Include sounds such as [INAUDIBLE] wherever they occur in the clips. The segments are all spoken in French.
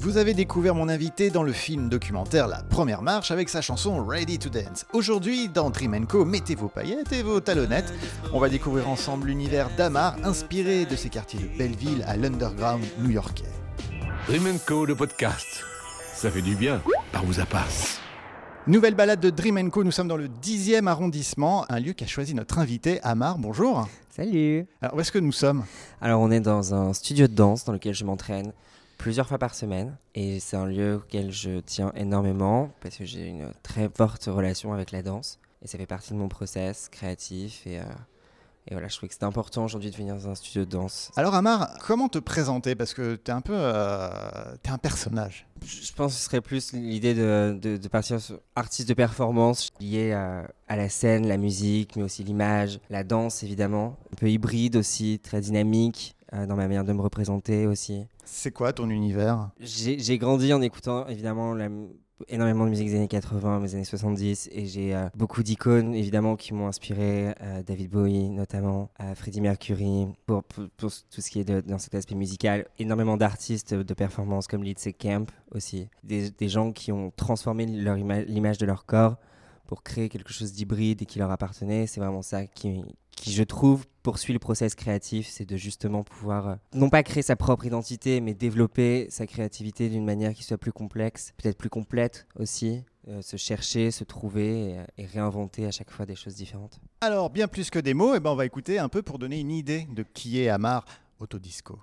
Vous avez découvert mon invité dans le film documentaire La Première Marche avec sa chanson Ready to Dance. Aujourd'hui, dans Dream Co, mettez vos paillettes et vos talonnettes. On va découvrir ensemble l'univers d'Amar, inspiré de ses quartiers de Belleville à l'underground new-yorkais. Dream Co, le podcast. Ça fait du bien, par où ça passe. Nouvelle balade de Dream Co, nous sommes dans le 10e arrondissement, un lieu qu'a choisi notre invité, Amar. Bonjour. Salut. Alors, où est-ce que nous sommes? Alors, on est dans un studio de danse dans lequel je m'entraîne plusieurs fois par semaine. Et c'est un lieu auquel je tiens énormément parce que j'ai une très forte relation avec la danse. Et ça fait partie de mon process créatif. Et, euh, et voilà, je trouvais que c'était important aujourd'hui de venir dans un studio de danse. Alors Amar, comment te présenter? Parce que tu es un peu... Euh, es un personnage. Je pense que ce serait plus l'idée de, de, partir sur artiste de performance lié à, à, la scène, la musique, mais aussi l'image, la danse évidemment. Un peu hybride aussi, très dynamique euh, dans ma manière de me représenter aussi. C'est quoi ton univers? J'ai grandi en écoutant évidemment énormément de musique des années 80, des années 70, et j'ai euh, beaucoup d'icônes évidemment qui m'ont inspiré, euh, David Bowie notamment, euh, Freddie Mercury, pour, tout ce qui est dans cet aspect musical, énormément d'artistes de performance comme Lindsay Camp aussi, des, des, gens qui ont transformé l'image de leur corps pour créer quelque chose d'hybride et qui leur appartenait. C'est vraiment ça qui, qui, je trouve, poursuit le process créatif, c'est de justement pouvoir, euh, non pas créer sa propre identité, mais développer sa créativité d'une manière qui soit plus complexe, peut-être plus complète aussi, euh, se chercher, se trouver et, et, réinventer à chaque fois des choses différentes. Alors, bien plus que des mots, eh ben, on va écouter un peu pour donner une idée de qui est Amar Autodisco.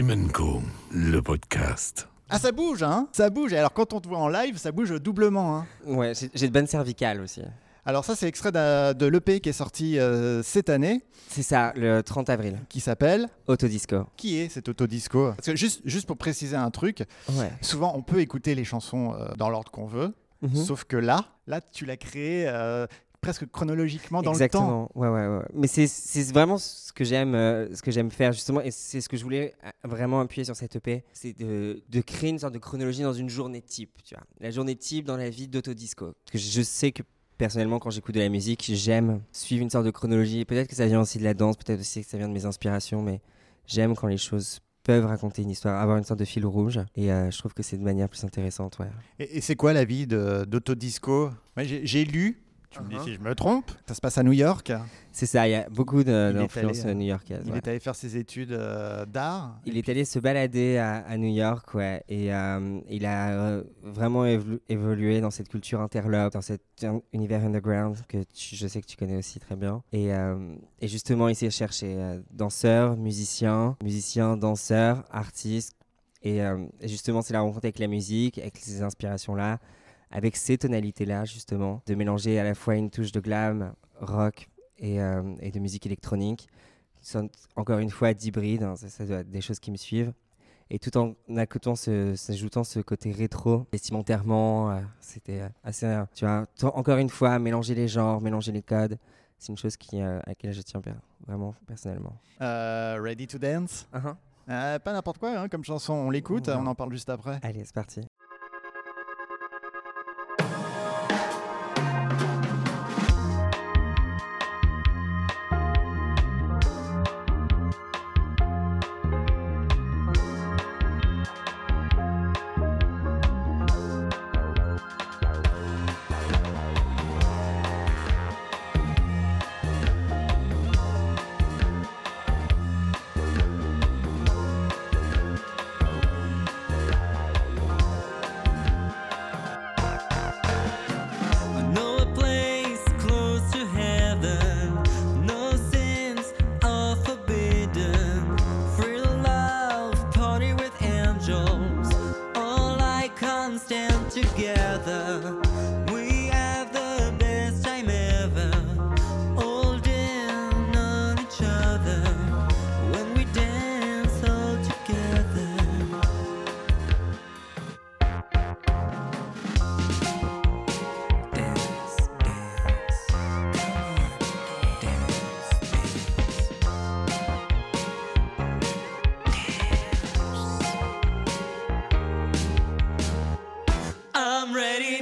Le podcast. Ah, ça bouge, hein Ça bouge. Et alors, quand on te voit en live, ça bouge doublement, hein Ouais, j'ai de bonnes cervicales aussi. Alors, ça, c'est extrait de l'EP qui est sorti euh, cette année, C'est ça, le 30 avril. qui s'appelle Autodisco. Qui est cet autodisco? Parce que juste, juste pour préciser un truc, Ouais. souvent, on peut écouter les chansons euh, dans l'ordre qu'on veut, Mhm. sauf que là, là, tu l'as créé euh, presque chronologiquement dans le temps. Exactement. Ouais, ouais, ouais. Mais c'est c'est vraiment ce que j'aime, euh, ce que j'aime faire justement, et c'est ce que je voulais euh, vraiment appuyer sur cette EP, c'est de, de créer une sorte de chronologie dans une journée type, tu vois. La journée type dans la vie d'Autodisco. Parce que je sais que personnellement, quand j'écoute de la musique, j'aime suivre une sorte de chronologie. Peut-être que ça vient aussi de la danse, peut-être aussi que ça vient de mes inspirations, mais j'aime quand les choses peuvent raconter une histoire, avoir une sorte de fil rouge. Et euh, je trouve que c'est de manière plus intéressante, ouais. Et, et c'est quoi la vie d'autodisco? Ouais, j'ai lu, tu me dis Uh-huh. si je me trompe, ça se passe à New York. C'est ça, il y a beaucoup d'influences allé, euh, new-yorkaises. Il ouais. est allé faire ses études euh, d'art. Il est allé se balader à, à New York, ouais, et euh, il a euh, vraiment évolu- évolué dans cette culture interlope, dans cet un- univers underground que tu- je sais que tu connais aussi très bien. Et, euh, et justement, il s'est cherché euh, danseur, musicien, musicien, danseur, artiste. Et, euh, et justement, c'est la rencontre avec la musique, avec ces inspirations-là, avec ces tonalités-là, justement, de mélanger à la fois une touche de glam, rock et, euh, et de musique électronique sont encore une fois d'hybride, hein, ça, ça doit être des choses qui me suivent. Et tout en ajoutant ce, côté rétro, vestimentairement, euh, c'était euh, assez, euh, tu vois, encore une fois, mélanger les genres, mélanger les codes, c'est une chose qui, à laquelle je tiens per- vraiment personnellement. Ready to Dance? Euh, Pas n'importe quoi hein, comme chanson, on l'écoute, on en parle juste après. Allez, c'est parti.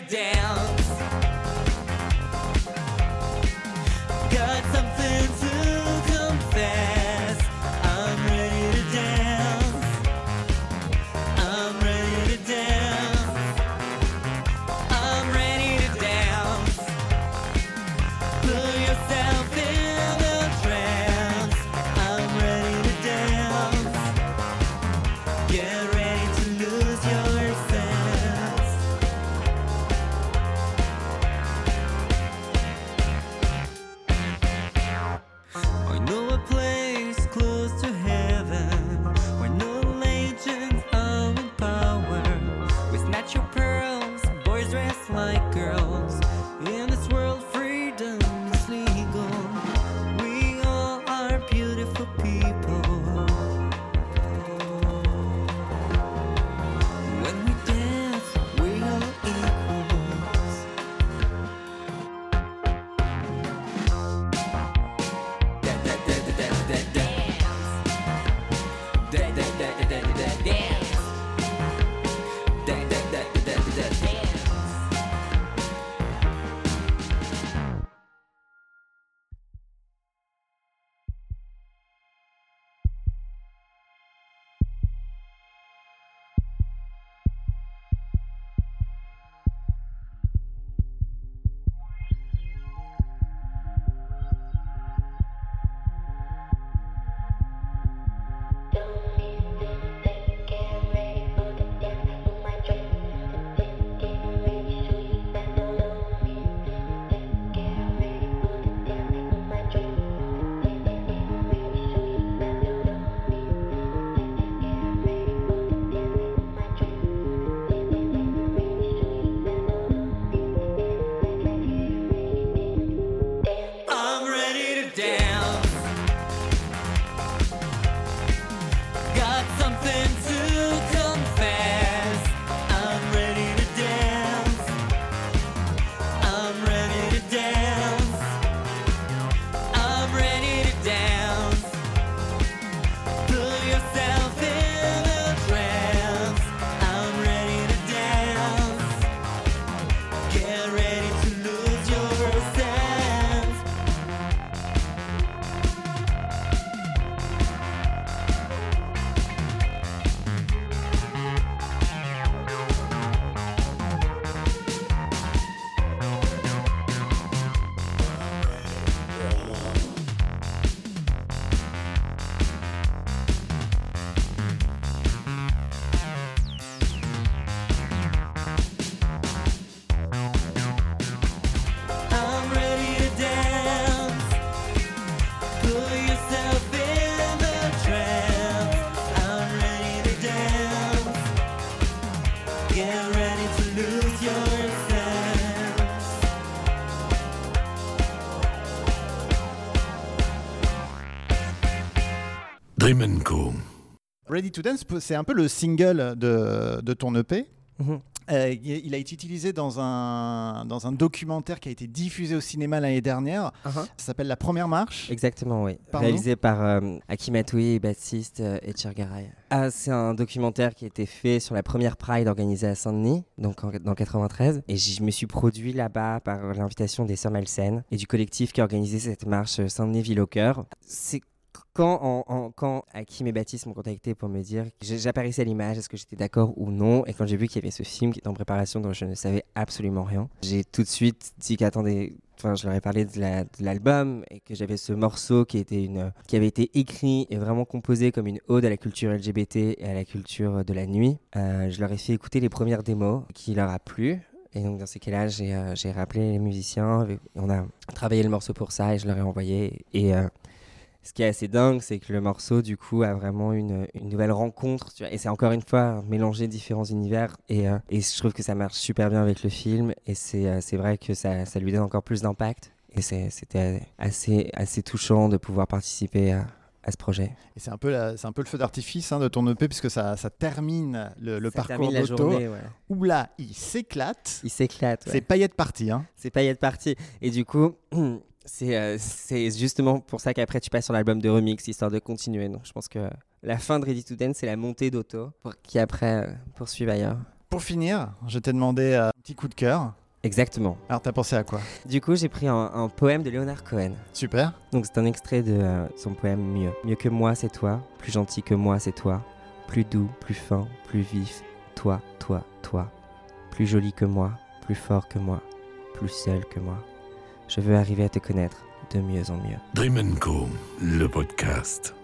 Ready Dream Co. Ready to Dance, c'est un peu le single de, de ton EP. Mhm. Euh, il a été utilisé dans un, dans un documentaire qui a été diffusé au cinéma l'année dernière. Uh-huh. Ça s'appelle La Première Marche. Exactement, oui. Pardon Réalisé par euh, Atoui, Baptiste euh, et Tchirgaray. Ah, c'est un documentaire qui a été fait sur la première Pride organisée à Saint-Denis, donc en, dans le 93. Et je me suis produit là-bas par l'invitation des Sœurs Malsaines et du collectif qui a organisé cette marche euh, Saint-Denis Ville au cœur. C'est quand, en- en- quand Hakim et Baptiste m'ont contacté pour me dire que j'apparaissais à l'image, est-ce que j'étais d'accord ou non, et quand j'ai vu qu'il y avait ce film qui était en préparation dont je ne savais absolument rien, j'ai tout de suite dit qu'attendez, enfin je leur ai parlé de la- de l'album et que j'avais ce morceau qui avait été écrit et vraiment composé comme une ode à la culture LGBT et à la culture de la nuit. Euh, je leur ai fait écouter les premières démos qui leur a plu. Et donc dans ces cas-là, j'ai euh, rappelé les musiciens, on a travaillé le morceau pour ça et je leur ai envoyé. Et euh, ce qui est assez dingue, c'est que le morceau, du coup, a vraiment une, une nouvelle rencontre. tu vois. Et c'est encore une fois mélanger différents univers. Et, euh, et je trouve que ça marche super bien avec le film. Et c'est euh, vrai que ça, ça lui donne encore plus d'impact. Et c'était assez, assez touchant de pouvoir participer à, à ce projet. Et c'est un, peu la- c'est un peu le feu d'artifice hein, de ton EP, puisque ça, ça termine le, le Ça parcours d'auto. ouais. Où là, il s'éclate. Il s'éclate. ouais. C'est paillette partie. Hein. c'est être parti. Et du coup, [CLEARS THROAT] c'est euh, c'est justement pour ça qu'après tu passes sur l'album de remix, histoire de continuer. Donc je pense que la fin de Ready to Dance, c'est la montée d'Auto, pour qui après euh, poursuivent ailleurs. Pour finir, je t'ai demandé euh, un petit coup de cœur. Exactement. Alors, t'as pensé à quoi? Du coup, j'ai pris un, un poème de Leonard Cohen. Super. Donc c'est un extrait de euh, son poème Mieux. Mieux que moi, c'est toi. Plus gentil que moi, c'est toi. Plus doux, plus fin, plus vif. Toi, toi, toi. Plus joli que moi, plus fort que moi, plus seul que moi. Je veux arriver à te connaître de mieux en mieux. Dream. Le podcast.